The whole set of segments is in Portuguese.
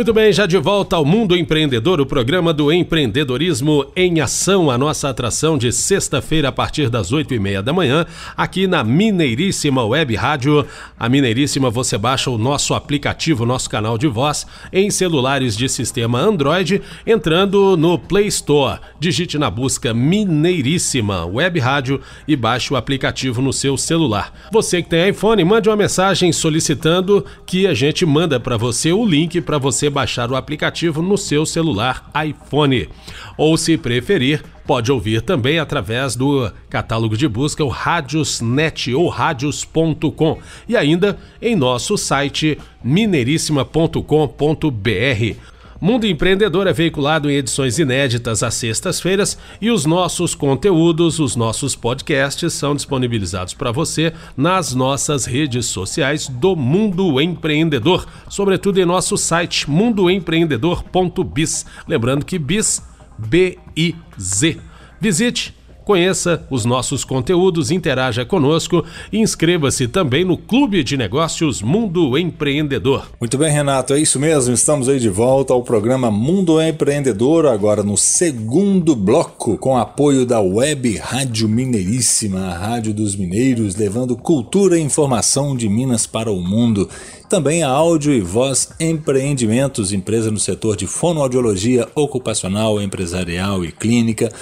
Muito bem, já de volta ao Mundo Empreendedor, o programa do empreendedorismo em ação, a nossa atração de sexta-feira a partir das oito e meia da manhã, aqui na Mineiríssima Web Rádio. A Mineiríssima, você baixa o nosso aplicativo, nosso canal de voz, em celulares de sistema Android, entrando no Play Store. Digite na busca Mineiríssima Web Rádio e baixe o aplicativo no seu celular. Você que tem iPhone, mande uma mensagem solicitando que a gente manda para você o link para você baixar o aplicativo no seu celular iPhone. Ou, se preferir, pode ouvir também através do catálogo de busca, o Radiosnet ou radios.com e ainda em nosso site mineiríssima.com.br. Mundo Empreendedor é veiculado em edições inéditas às sextas-feiras e os nossos conteúdos, os nossos podcasts são disponibilizados para você nas nossas redes sociais do Mundo Empreendedor, sobretudo em nosso site mundoempreendedor.biz. Lembrando que biz B I Z. Visite Conheça os nossos conteúdos, interaja conosco e inscreva-se também no Clube de Negócios Mundo Empreendedor. Muito bem, Renato, é isso mesmo. Estamos aí de volta ao programa Mundo Empreendedor, agora no segundo bloco, com apoio da Web Rádio Mineiríssima, a Rádio dos Mineiros, levando cultura e informação de Minas para o mundo também a Áudio e Voz Empreendimentos, empresa no setor de fonoaudiologia ocupacional, empresarial e clínica,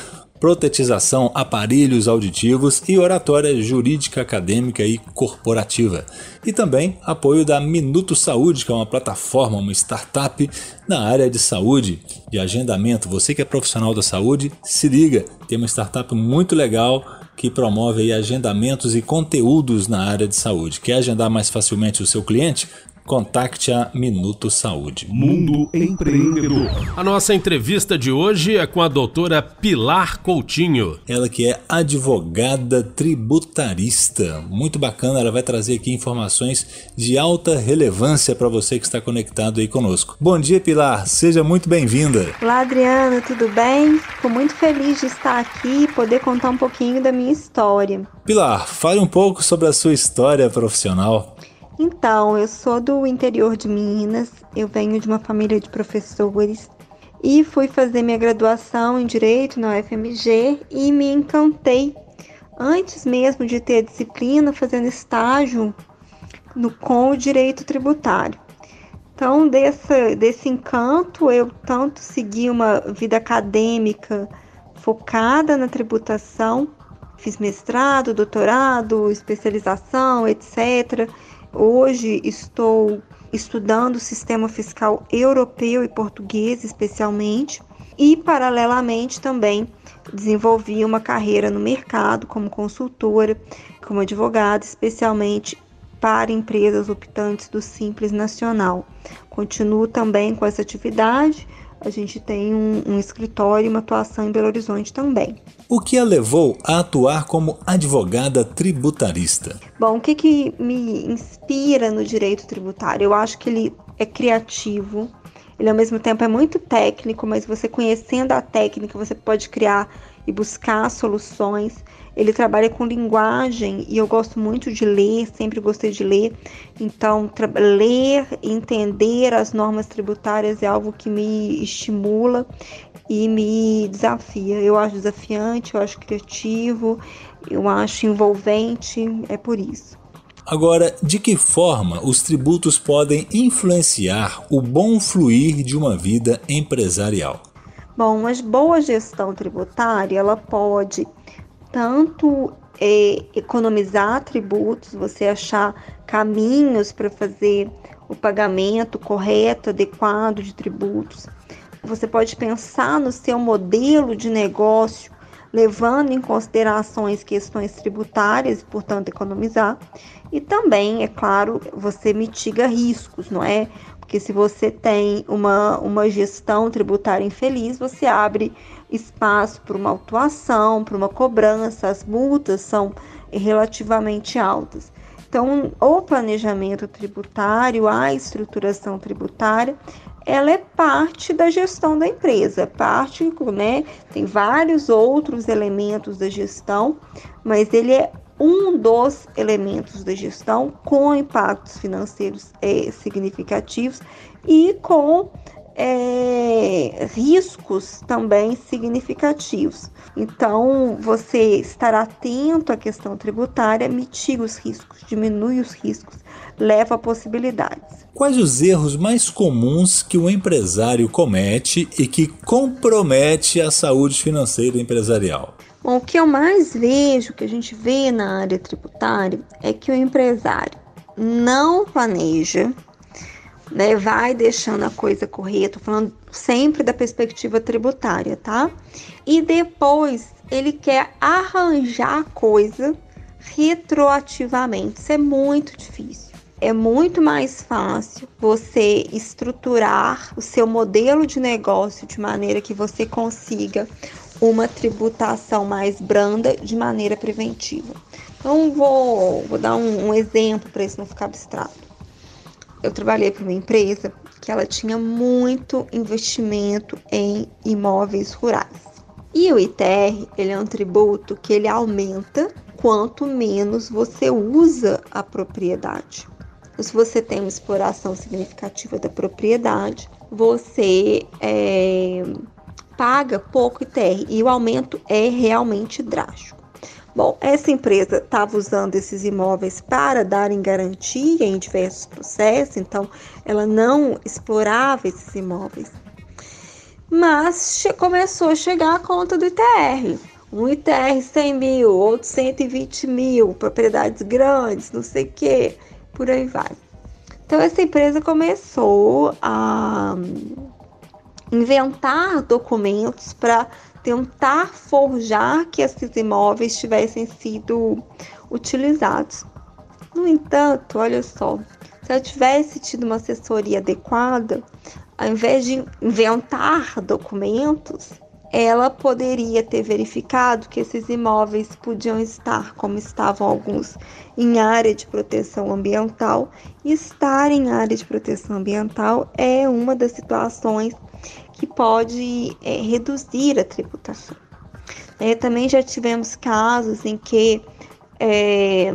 protetização, aparelhos auditivos e oratória jurídica acadêmica e corporativa. E também apoio da Minuto Saúde, que é uma plataforma, uma startup na área de saúde, de agendamento. Você que é profissional da saúde, se liga, tem uma startup muito legal que promove agendamentos e conteúdos na área de saúde. Quer agendar mais facilmente o seu cliente? Contacte a Minuto Saúde. Mundo Empreendedor. A nossa entrevista de hoje é com a doutora Pilar Coutinho. Ela que é advogada tributarista. Muito bacana, ela vai trazer aqui informações de alta relevância para você que está conectado aí conosco. Bom dia, Pilar. Seja muito bem-vinda. Olá, Adriana, tudo bem? Fico muito feliz de estar aqui e poder contar um pouquinho da minha história. Pilar, fale um pouco sobre a sua história profissional. Então, eu sou do interior de Minas, eu venho de uma família de professores e fui fazer minha graduação em Direito na UFMG e me encantei antes mesmo de ter a disciplina fazendo estágio no, com o direito tributário. Então, desse, desse encanto, eu tanto segui uma vida acadêmica focada na tributação, fiz mestrado, doutorado, especialização, etc Hoje estou estudando o sistema fiscal europeu e português, especialmente, e paralelamente também desenvolvi uma carreira no mercado como consultora, como advogada, especialmente para empresas optantes do Simples Nacional. Continuo também com essa atividade a gente tem um, um escritório e uma atuação em Belo Horizonte também. O que a levou a atuar como advogada tributarista? Bom, o que, que me inspira no direito tributário? Eu acho que ele é criativo, ele ao mesmo tempo é muito técnico, mas você conhecendo a técnica, você pode criar e buscar soluções. Ele trabalha com linguagem e eu gosto muito de ler, sempre gostei de ler. Então, ler, entender as normas tributárias é algo que me estimula e me desafia. Eu acho desafiante, eu acho criativo, eu acho envolvente, é por isso. Agora, de que forma os tributos podem influenciar o bom fluir de uma vida empresarial? Bom, uma boa gestão tributária, ela pode tanto é, economizar tributos, você achar caminhos para fazer o pagamento correto, adequado de tributos. Você pode pensar no seu modelo de negócio, levando em considerações questões tributárias e, portanto, economizar. E também, é claro, você mitiga riscos, não é? Porque se você tem uma, uma gestão tributária infeliz, você abre espaço para uma autuação, para uma cobrança, as multas são relativamente altas. Então, o planejamento tributário, a estruturação tributária ela é parte da gestão da empresa, parte, né? Tem vários outros elementos da gestão, mas ele é um dos elementos da gestão com impactos financeiros é, significativos e com é, riscos também significativos. Então, você estar atento à questão tributária mitiga os riscos, diminui os riscos, leva a possibilidades. Quais os erros mais comuns que o empresário comete e que compromete a saúde financeira empresarial? Bom, o que eu mais vejo, que a gente vê na área tributária, é que o empresário não planeja, né, vai deixando a coisa correr, tô falando sempre da perspectiva tributária, tá? E depois ele quer arranjar a coisa retroativamente. Isso é muito difícil. É muito mais fácil você estruturar o seu modelo de negócio de maneira que você consiga uma tributação mais branda de maneira preventiva. Então, vou, vou dar um, um exemplo para isso não ficar abstrato eu trabalhei para uma empresa que ela tinha muito investimento em imóveis rurais. E o ITR, ele é um tributo que ele aumenta quanto menos você usa a propriedade. Então, se você tem uma exploração significativa da propriedade, você é, paga pouco ITR e o aumento é realmente drástico. Bom, essa empresa estava usando esses imóveis para darem garantia em diversos processos, então ela não explorava esses imóveis. Mas começou a chegar a conta do ITR. Um ITR 100 mil, outro 120 mil, propriedades grandes, não sei o que, por aí vai. Então, essa empresa começou a inventar documentos para tentar forjar que esses imóveis tivessem sido utilizados. No entanto, olha só, se eu tivesse tido uma assessoria adequada, ao invés de inventar documentos, ela poderia ter verificado que esses imóveis podiam estar, como estavam alguns, em área de proteção ambiental. E estar em área de proteção ambiental é uma das situações que pode é, reduzir a tributação. É, também já tivemos casos em que é,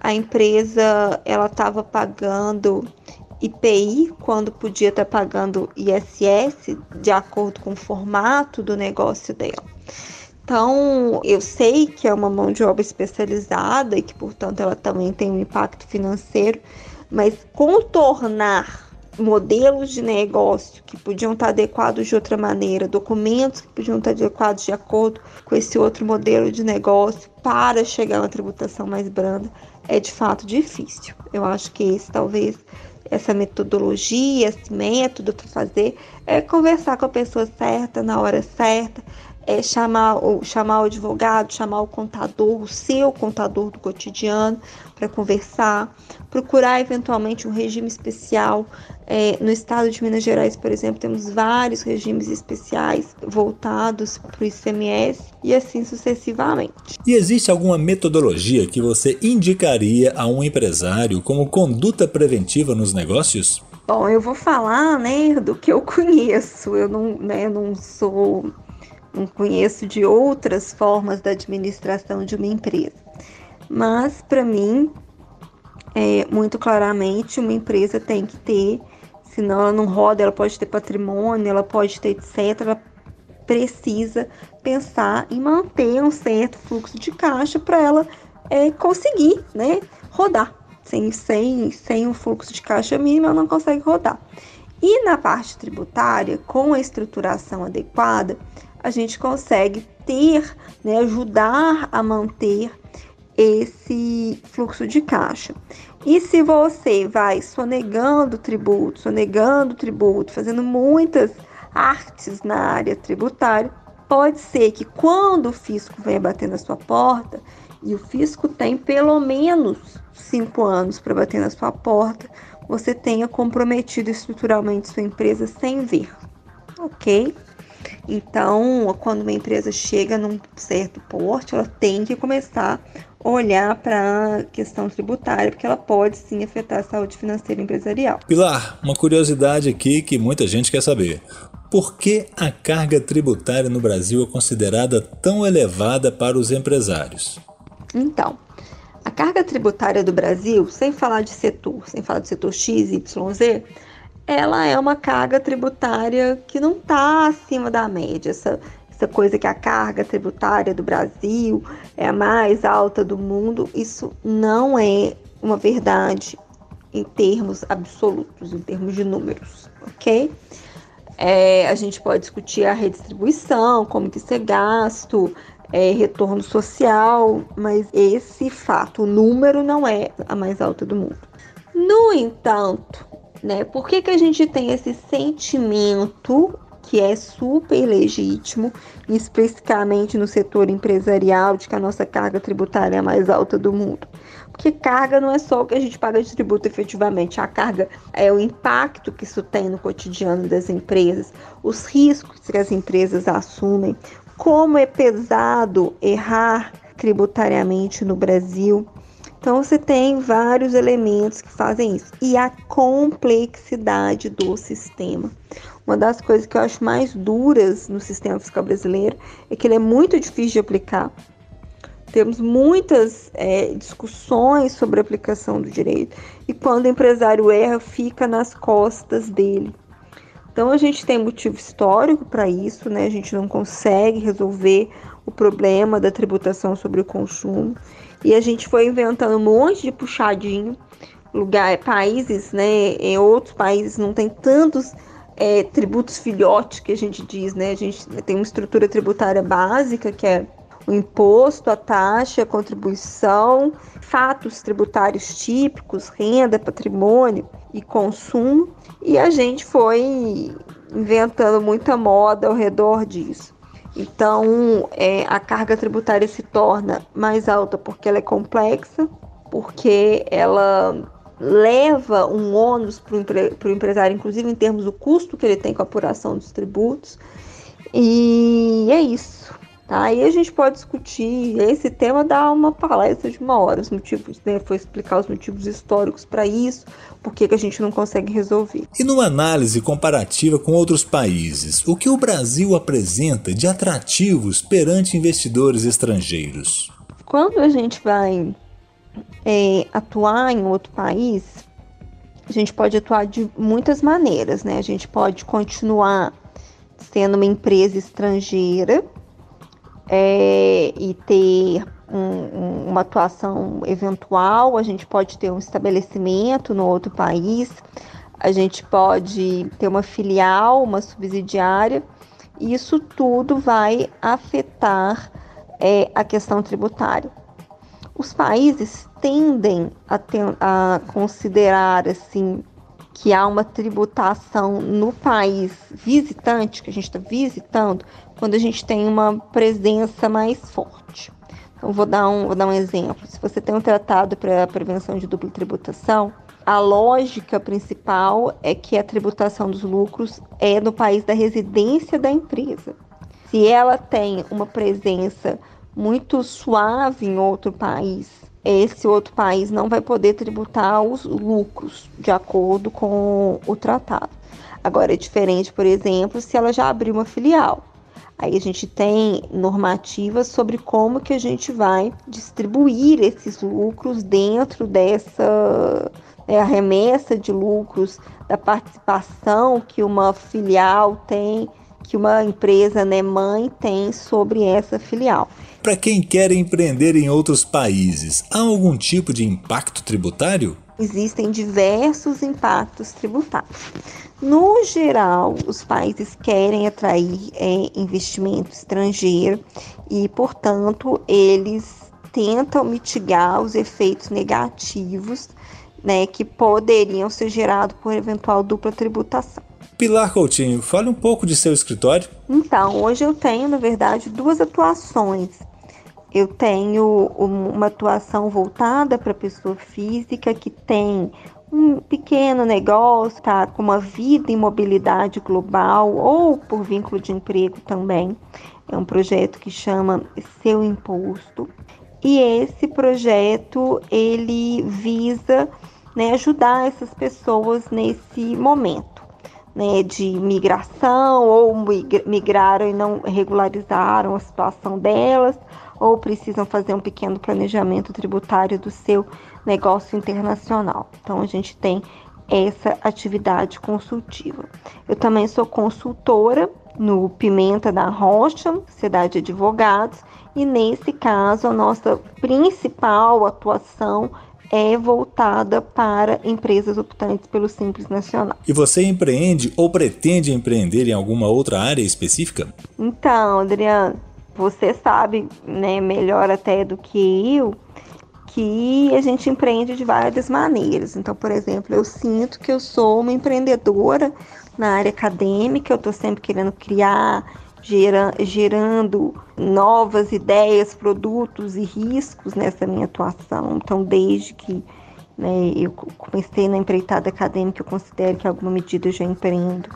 a empresa ela estava pagando IPI quando podia estar tá pagando ISS de acordo com o formato do negócio dela. Então, eu sei que é uma mão de obra especializada e que, portanto, ela também tem um impacto financeiro, mas contornar modelos de negócio que podiam estar adequados de outra maneira, documentos que podiam estar adequados de acordo com esse outro modelo de negócio para chegar a uma tributação mais branda, é de fato difícil. Eu acho que esse talvez essa metodologia, esse método para fazer é conversar com a pessoa certa na hora certa, é chamar o, chamar o advogado, chamar o contador, o seu contador do cotidiano para conversar, procurar eventualmente um regime especial. É, no estado de Minas Gerais, por exemplo, temos vários regimes especiais voltados para o ICMS e assim sucessivamente. E existe alguma metodologia que você indicaria a um empresário como conduta preventiva nos negócios? Bom, eu vou falar, né, do que eu conheço. Eu não, né, não sou conheço de outras formas da administração de uma empresa. Mas, para mim, é, muito claramente, uma empresa tem que ter, senão ela não roda, ela pode ter patrimônio, ela pode ter etc. Ela precisa pensar em manter um certo fluxo de caixa para ela é, conseguir né, rodar. Sem, sem, sem um fluxo de caixa mínimo, ela não consegue rodar. E na parte tributária, com a estruturação adequada, a gente consegue ter, né, ajudar a manter esse fluxo de caixa. E se você vai sonegando tributo, sonegando tributo, fazendo muitas artes na área tributária, pode ser que quando o fisco venha bater na sua porta, e o fisco tem pelo menos cinco anos para bater na sua porta, você tenha comprometido estruturalmente sua empresa sem ver, ok? Então, quando uma empresa chega num certo porte, ela tem que começar a olhar para a questão tributária, porque ela pode sim afetar a saúde financeira empresarial. Pilar, uma curiosidade aqui que muita gente quer saber. Por que a carga tributária no Brasil é considerada tão elevada para os empresários? Então, a carga tributária do Brasil, sem falar de setor, sem falar de setor X, Y, Z, ela é uma carga tributária que não está acima da média. Essa, essa coisa que a carga tributária do Brasil é a mais alta do mundo, isso não é uma verdade em termos absolutos, em termos de números, ok? É, a gente pode discutir a redistribuição, como que isso é gasto, é, retorno social, mas esse fato, o número não é a mais alta do mundo. No entanto, né? Por que, que a gente tem esse sentimento que é super legítimo, especificamente no setor empresarial, de que a nossa carga tributária é a mais alta do mundo? Porque carga não é só o que a gente paga de tributo efetivamente, a carga é o impacto que isso tem no cotidiano das empresas, os riscos que as empresas assumem, como é pesado errar tributariamente no Brasil. Então você tem vários elementos que fazem isso e a complexidade do sistema. Uma das coisas que eu acho mais duras no sistema fiscal brasileiro é que ele é muito difícil de aplicar. Temos muitas é, discussões sobre a aplicação do direito e quando o empresário erra, fica nas costas dele. Então a gente tem motivo histórico para isso, né? A gente não consegue resolver o problema da tributação sobre o consumo. E a gente foi inventando um monte de puxadinho. Lugar, países, né? Em outros países não tem tantos é, tributos filhotes que a gente diz, né? A gente tem uma estrutura tributária básica que é o imposto, a taxa, a contribuição, fatos tributários típicos, renda, patrimônio e consumo, e a gente foi inventando muita moda ao redor disso. Então, é, a carga tributária se torna mais alta porque ela é complexa, porque ela leva um ônus para o empre empresário, inclusive em termos do custo que ele tem com a apuração dos tributos. E é isso. Tá? Aí a gente pode discutir, esse tema dá uma palestra de uma hora, os motivos, né? Foi explicar os motivos históricos para isso, por que, que a gente não consegue resolver. E numa análise comparativa com outros países, o que o Brasil apresenta de atrativos perante investidores estrangeiros? Quando a gente vai é, atuar em outro país, a gente pode atuar de muitas maneiras, né? A gente pode continuar sendo uma empresa estrangeira é, e ter um, uma atuação eventual, a gente pode ter um estabelecimento no outro país, a gente pode ter uma filial, uma subsidiária, e isso tudo vai afetar é, a questão tributária. Os países tendem a, a considerar assim que há uma tributação no país visitante, que a gente está visitando, quando a gente tem uma presença mais forte. Então, vou dar um, vou dar um exemplo. Se você tem um tratado para prevenção de dupla tributação, a lógica principal é que a tributação dos lucros é no país da residência da empresa. Se ela tem uma presença muito suave em outro país, esse outro país não vai poder tributar os lucros de acordo com o tratado. Agora é diferente, por exemplo, se ela já abriu uma filial. Aí a gente tem normativas sobre como que a gente vai distribuir esses lucros dentro dessa né, remessa de lucros da participação que uma filial tem, que uma empresa né, mãe tem sobre essa filial. Para quem quer empreender em outros países, há algum tipo de impacto tributário? Existem diversos impactos tributários. No geral, os países querem atrair é, investimento estrangeiro e, portanto, eles tentam mitigar os efeitos negativos né, que poderiam ser gerados por eventual dupla tributação. Pilar Coutinho, fale um pouco de seu escritório. Então, hoje eu tenho, na verdade, duas atuações. Eu tenho uma atuação voltada para pessoa física que tem um pequeno negócio, tá com uma vida em mobilidade global ou por vínculo de emprego também. É um projeto que chama Seu Imposto. E esse projeto ele visa né, ajudar essas pessoas nesse momento né, de migração ou migraram e não regularizaram a situação delas ou precisam fazer um pequeno planejamento tributário do seu negócio internacional. Então a gente tem essa atividade consultiva. Eu também sou consultora no Pimenta da Rocha, Sociedade de Advogados, e nesse caso a nossa principal atuação é voltada para empresas optantes pelo Simples Nacional. E você empreende ou pretende empreender em alguma outra área específica? Então, Adriano, você sabe, né, melhor até do que eu, que a gente empreende de várias maneiras. Então, por exemplo, eu sinto que eu sou uma empreendedora na área acadêmica, eu estou sempre querendo criar, gera, gerando novas ideias, produtos e riscos nessa minha atuação. Então, desde que né, eu comecei na empreitada acadêmica, eu considero que alguma medida eu já empreendo.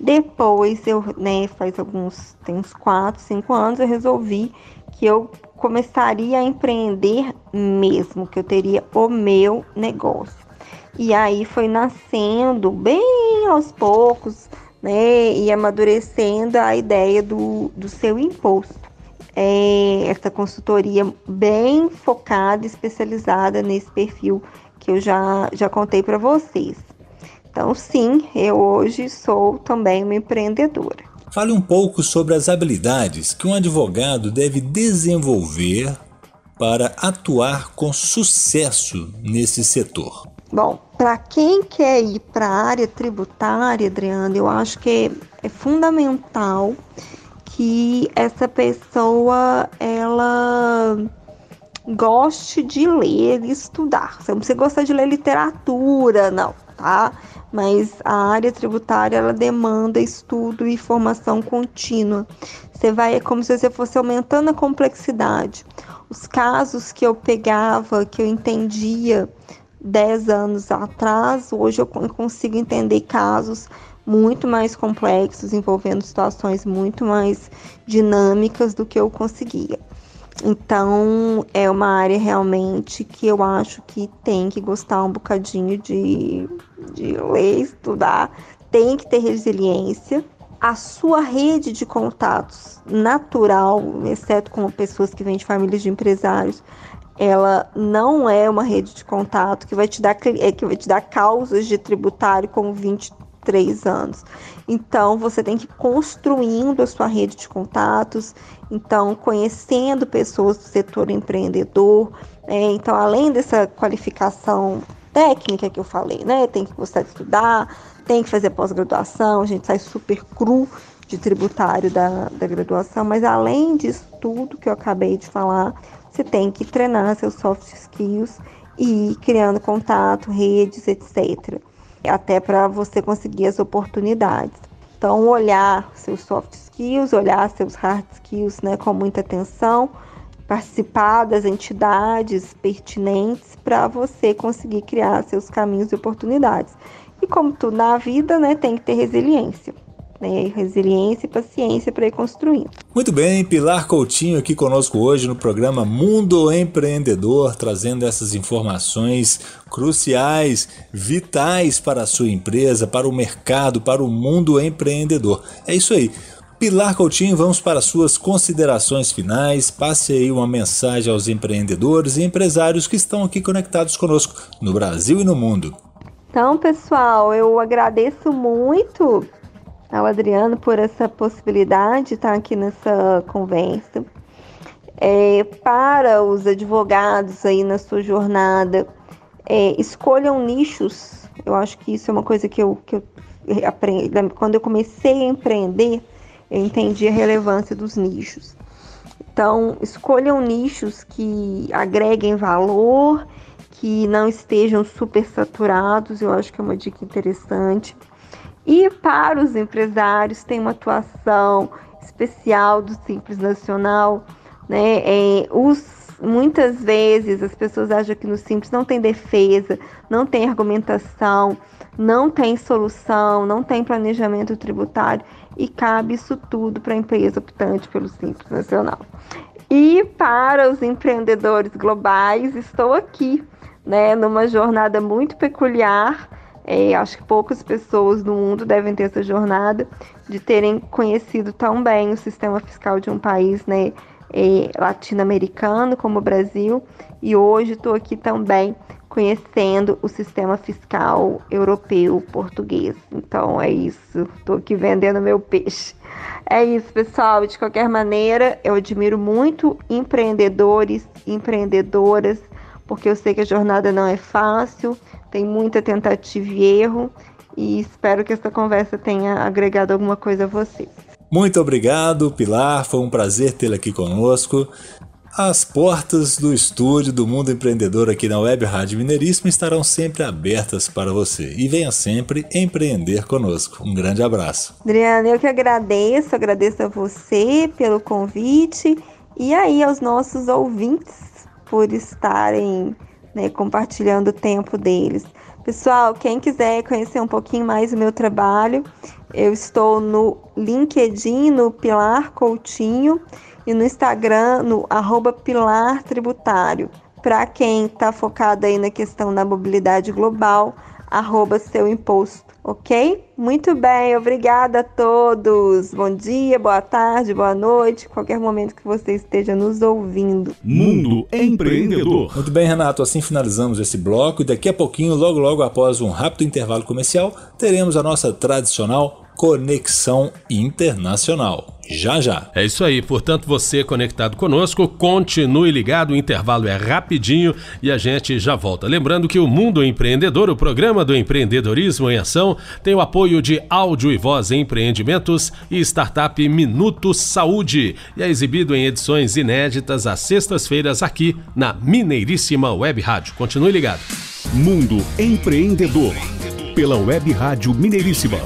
Depois, eu, né, faz alguns, tem uns 4, 5 anos, eu resolvi que eu começaria a empreender mesmo, que eu teria o meu negócio. E aí foi nascendo bem aos poucos, né, e amadurecendo a ideia do, do seu imposto. É essa consultoria bem focada, especializada nesse perfil que eu já, já contei para vocês. Então, sim, eu hoje sou também uma empreendedora. Fale um pouco sobre as habilidades que um advogado deve desenvolver para atuar com sucesso nesse setor. Bom, para quem quer ir para a área tributária, Adriana, eu acho que é, fundamental que essa pessoa ela goste de ler e estudar. Você não precisa gostar de ler literatura, não, tá? Mas a área tributária ela demanda estudo e formação contínua. Você vai é como se você fosse aumentando a complexidade. Os casos que eu pegava, que eu entendia 10 anos atrás, hoje eu consigo entender casos muito mais complexos, envolvendo situações muito mais dinâmicas do que eu conseguia. Então, é uma área realmente que eu acho que tem que gostar um bocadinho de, de ler, estudar, tem que ter resiliência. A sua rede de contatos natural, exceto com pessoas que vêm de famílias de empresários, ela não é uma rede de contato que vai te dar, é, que vai te dar causas de tributário com 23 anos. Então, você tem que ir construindo a sua rede de contatos, então, conhecendo pessoas do setor empreendedor. É, então, além dessa qualificação técnica que eu falei, né? Tem que gostar de estudar, tem que fazer pós-graduação, a gente sai super cru de tributário da, da graduação, mas além disso tudo que eu acabei de falar, você tem que treinar seus soft skills e ir criando contato, redes, etc. Até para você conseguir as oportunidades. Então, olhar seus soft skills, olhar seus hard skills né, com muita atenção, participar das entidades pertinentes para você conseguir criar seus caminhos e oportunidades. E como tudo na vida, né, tem que ter resiliência né, resiliência e paciência para ir construindo. Muito bem, Pilar Coutinho aqui conosco hoje no programa Mundo Empreendedor, trazendo essas informações cruciais, vitais para a sua empresa, para o mercado, para o mundo empreendedor. É isso aí. Pilar Coutinho, vamos para suas considerações finais. Passe aí uma mensagem aos empreendedores e empresários que estão aqui conectados conosco no Brasil e no mundo. Então, pessoal, eu agradeço muito ao Adriano por essa possibilidade de estar aqui nessa conversa. É, para os advogados aí na sua jornada, é, escolham nichos. Eu acho que isso é uma coisa que eu, que eu aprendi. Quando eu comecei a empreender, eu entendi a relevância dos nichos. Então, escolham nichos que agreguem valor, que não estejam super saturados. Eu acho que é uma dica interessante. E para os empresários, tem uma atuação especial do Simples Nacional. Né? É, os muitas vezes as pessoas acham que no Simples não tem defesa, não tem argumentação, não tem solução, não tem planejamento tributário e cabe isso tudo para a empresa optante pelo Simples Nacional. E para os empreendedores globais, estou aqui, né, numa jornada muito peculiar. É, acho que poucas pessoas no mundo devem ter essa jornada de terem conhecido tão bem o sistema fiscal de um país, né, é, latino-americano como o Brasil. E hoje estou aqui também conhecendo o sistema fiscal europeu português. Então é isso, estou aqui vendendo meu peixe. É isso, pessoal. De qualquer maneira, eu admiro muito empreendedores, empreendedoras, porque eu sei que a jornada não é fácil, tem muita tentativa e erro, e espero que essa conversa tenha agregado alguma coisa a vocês. Muito obrigado, Pilar. Foi um prazer tê-la aqui conosco. As portas do estúdio do Mundo Empreendedor aqui na Web Rádio Mineiríssimo estarão sempre abertas para você. E venha sempre empreender conosco. Um grande abraço. Adriana, eu que agradeço, agradeço a você pelo convite e aí aos nossos ouvintes por estarem né, compartilhando o tempo deles. Pessoal, quem quiser conhecer um pouquinho mais o meu trabalho, eu estou no LinkedIn, no Pilar Coutinho e no Instagram no arroba Pilar Tributário. Para quem está focado aí na questão da mobilidade global, arroba seu imposto, ok? Muito bem, obrigada a todos. Bom dia, boa tarde, boa noite, qualquer momento que você esteja nos ouvindo. Mundo Empreendedor. Muito bem, Renato, assim finalizamos esse bloco e daqui a pouquinho, logo logo após um rápido intervalo comercial, teremos a nossa tradicional Conexão Internacional. Já já. É isso aí, portanto, você conectado conosco, continue ligado, o intervalo é rapidinho e a gente já volta. Lembrando que o Mundo Empreendedor, o programa do empreendedorismo em ação, tem o apoio de Áudio e Voz Empreendimentos e Startup Minuto Saúde e é exibido em edições inéditas às sextas-feiras aqui na Mineiríssima Web Rádio. Continue ligado. Mundo Empreendedor, pela Web Rádio Mineiríssima